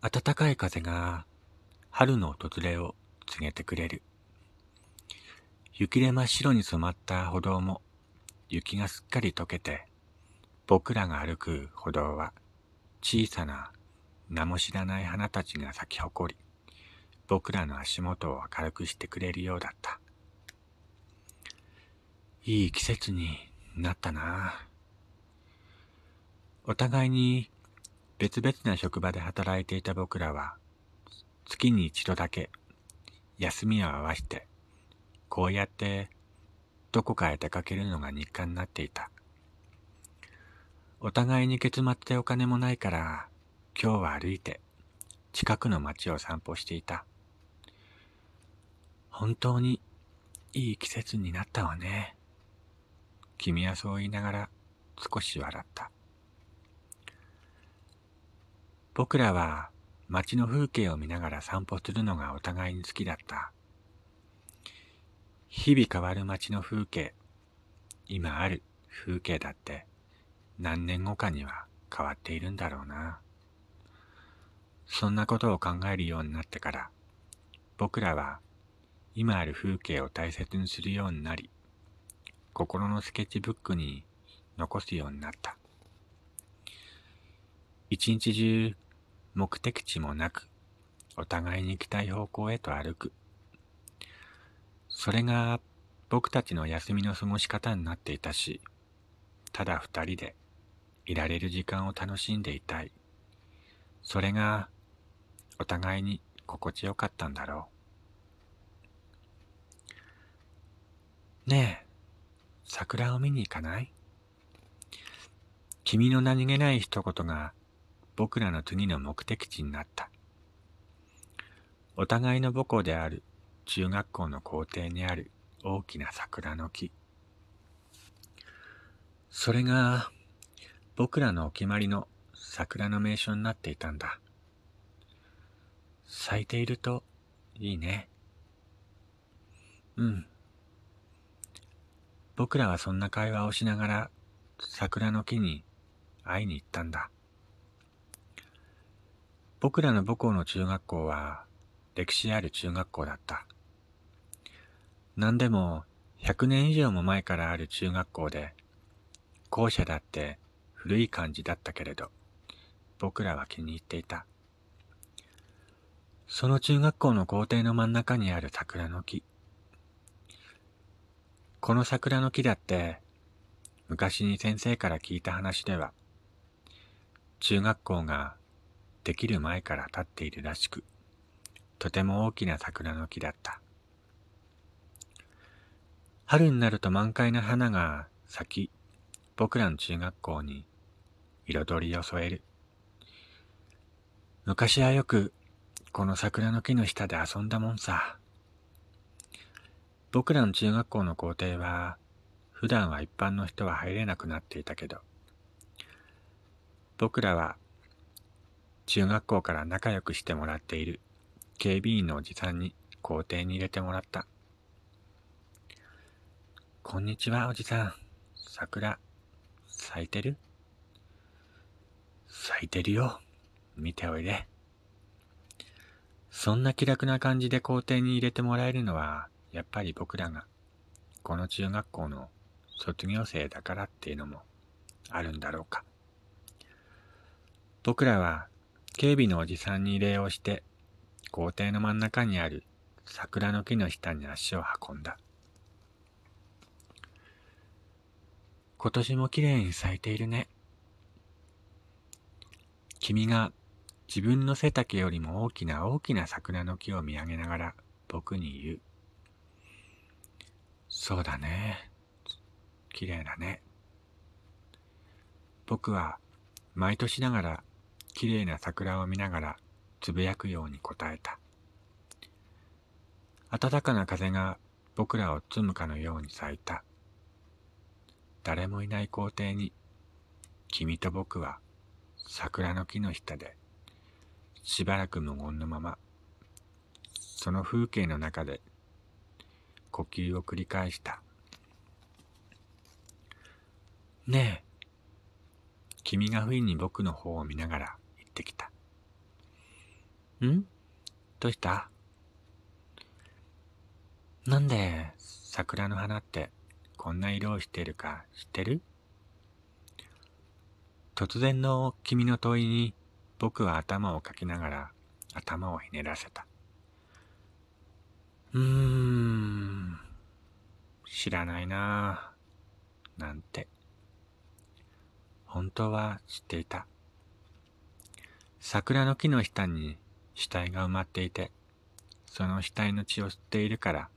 暖かい風が春の訪れを告げてくれる。雪で真っ白に染まった歩道も雪がすっかり溶けて、僕らが歩く歩道は小さな名も知らない花たちが咲き誇り、僕らの足元を明るくしてくれるようだった。いい季節になったな。お互いに別々な職場で働いていた僕らは、月に一度だけ休みを合わせて、こうやってどこかへ出かけるのが日課になっていた。お互いに結末でお金もないから、今日は歩いて近くの街を散歩していた。本当にいい季節になったわね。君はそう言いながら少し笑った。僕らは街の風景を見ながら散歩するのがお互いに好きだった。日々変わる街の風景、今ある風景だって何年後かには変わっているんだろうな。そんなことを考えるようになってから、僕らは今ある風景を大切にするようになり、心のスケッチブックに残すようになった。一日中目的地もなく、お互いに行きたい方向へと歩く。それが僕たちの休みの過ごし方になっていたし、ただ二人でいられる時間を楽しんでいたい。それがお互いに心地よかったんだろう。ねえ、桜を見に行かない？君の何気ない一言が僕らの次の目的地になった。お互いの母校である中学校の校庭にある大きな桜の木。それが僕らのお決まりの桜の名所になっていたんだ。咲いているといいね。うん。僕らはそんな会話をしながら桜の木に会いに行ったんだ。僕らの母校の中学校は歴史ある中学校だった。何でも100年以上も前からある中学校で、校舎だって古い感じだったけれど、僕らは気に入っていた。その中学校の校庭の真ん中にある桜の木。この桜の木だって、昔に先生から聞いた話では、中学校ができる前から立っているらしく、とても大きな桜の木だった。春になると満開の花が咲き、僕らの中学校に彩りを添える。昔はよくこの桜の木の下で遊んだもんさ。僕らの中学校の校庭は普段は一般の人は入れなくなっていたけど、僕らは中学校から仲良くしてもらっている警備員のおじさんに校庭に入れてもらった。こんにちは、おじさん。桜、咲いてる？咲いてるよ。見ておいで。そんな気楽な感じで校庭に入れてもらえるのは、やっぱり僕らが、この中学校の卒業生だからっていうのもあるんだろうか。僕らは警備のおじさんに礼をして、校庭の真ん中にある桜の木の下に足を運んだ。今年も綺麗に咲いているね。君が自分の背丈よりも大きな大きな桜の木を見上げながら僕に言う。そうだね。綺麗だね。僕は毎年ながら綺麗な桜を見ながらつぶやくように答えた。暖かな風が僕らを包むかのように咲いた。誰もいない校庭に、君と僕は桜の木の下で、しばらく無言のまま、その風景の中で、呼吸を繰り返した。ねえ、君が不意に僕の方を見ながら言ってきた。ん？どうした？なんで桜の花ってこんな色をしてるか知ってる？突然の君の問いに僕は頭をかきながら頭をひねらせた。うーん、知らないなぁ、なんて。本当は知っていた。桜の木の下に死体が埋まっていて、その死体の血を吸っているから、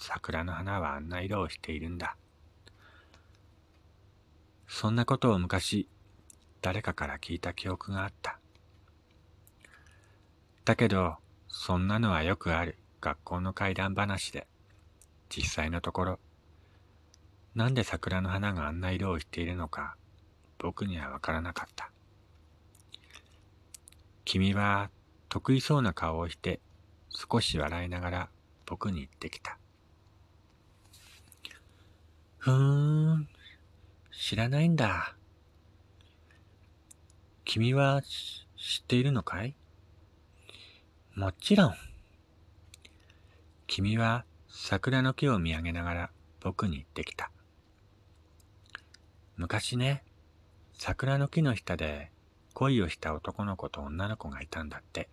桜の花はあんな色をしているんだ。そんなことを昔、誰かから聞いた記憶があった。だけど、そんなのはよくある学校の怪談話で、実際のところ、なんで桜の花があんな色をしているのか、僕にはわからなかった。君は得意そうな顔をして、少し笑いながら僕に言ってきた。ふーん、知らないんだ。君は知っているのかい？もちろん。君は桜の木を見上げながら僕に言ってきた。昔ね、桜の木の下で恋をした男の子と女の子がいたんだって。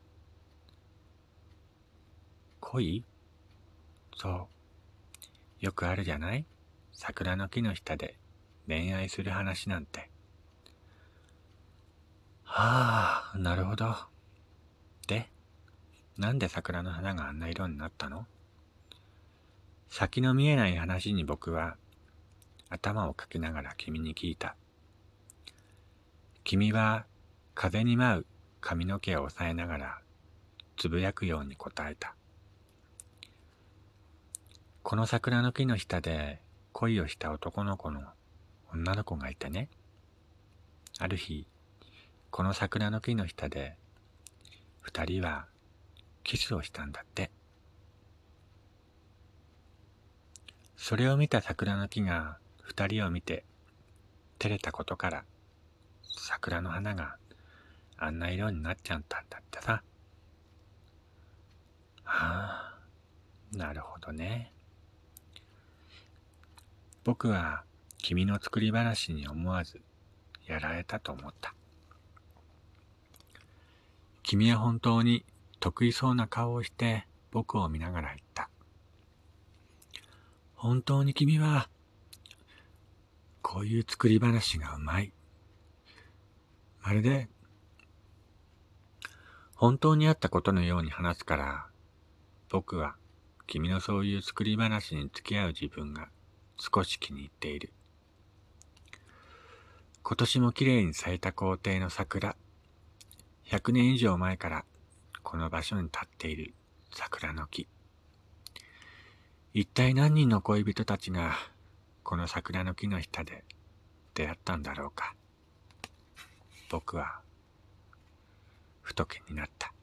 恋？そう。よくあるじゃない？桜の木の下で恋愛する話なんて。はあ、なるほど。で、なんで桜の花があんな色になったの？先の見えない話に僕は頭をかきながら君に聞いた。君は風に舞う髪の毛を押さえながらつぶやくように答えた。この桜の木の下で恋をした男の子の女の子がいてね。ある日、この桜の木の下で二人はキスをしたんだって。それを見た桜の木が二人を見て照れたことから桜の花があんな色になっちゃったんだってさ。はあ、なるほどね。僕は君の作り話に思わずやられたと思った。君は本当に得意そうな顔をして僕を見ながら言った。本当に君はこういう作り話がうまい。まるで、本当にあったことのように話すから、僕は君のそういう作り話に付き合う自分が少し気に入っている。今年も綺麗に咲いた校庭の桜。100年以上前からこの場所に立っている桜の木。一体何人の恋人たちがこの桜の木の下で出会ったんだろうか。僕は、ふと気になった。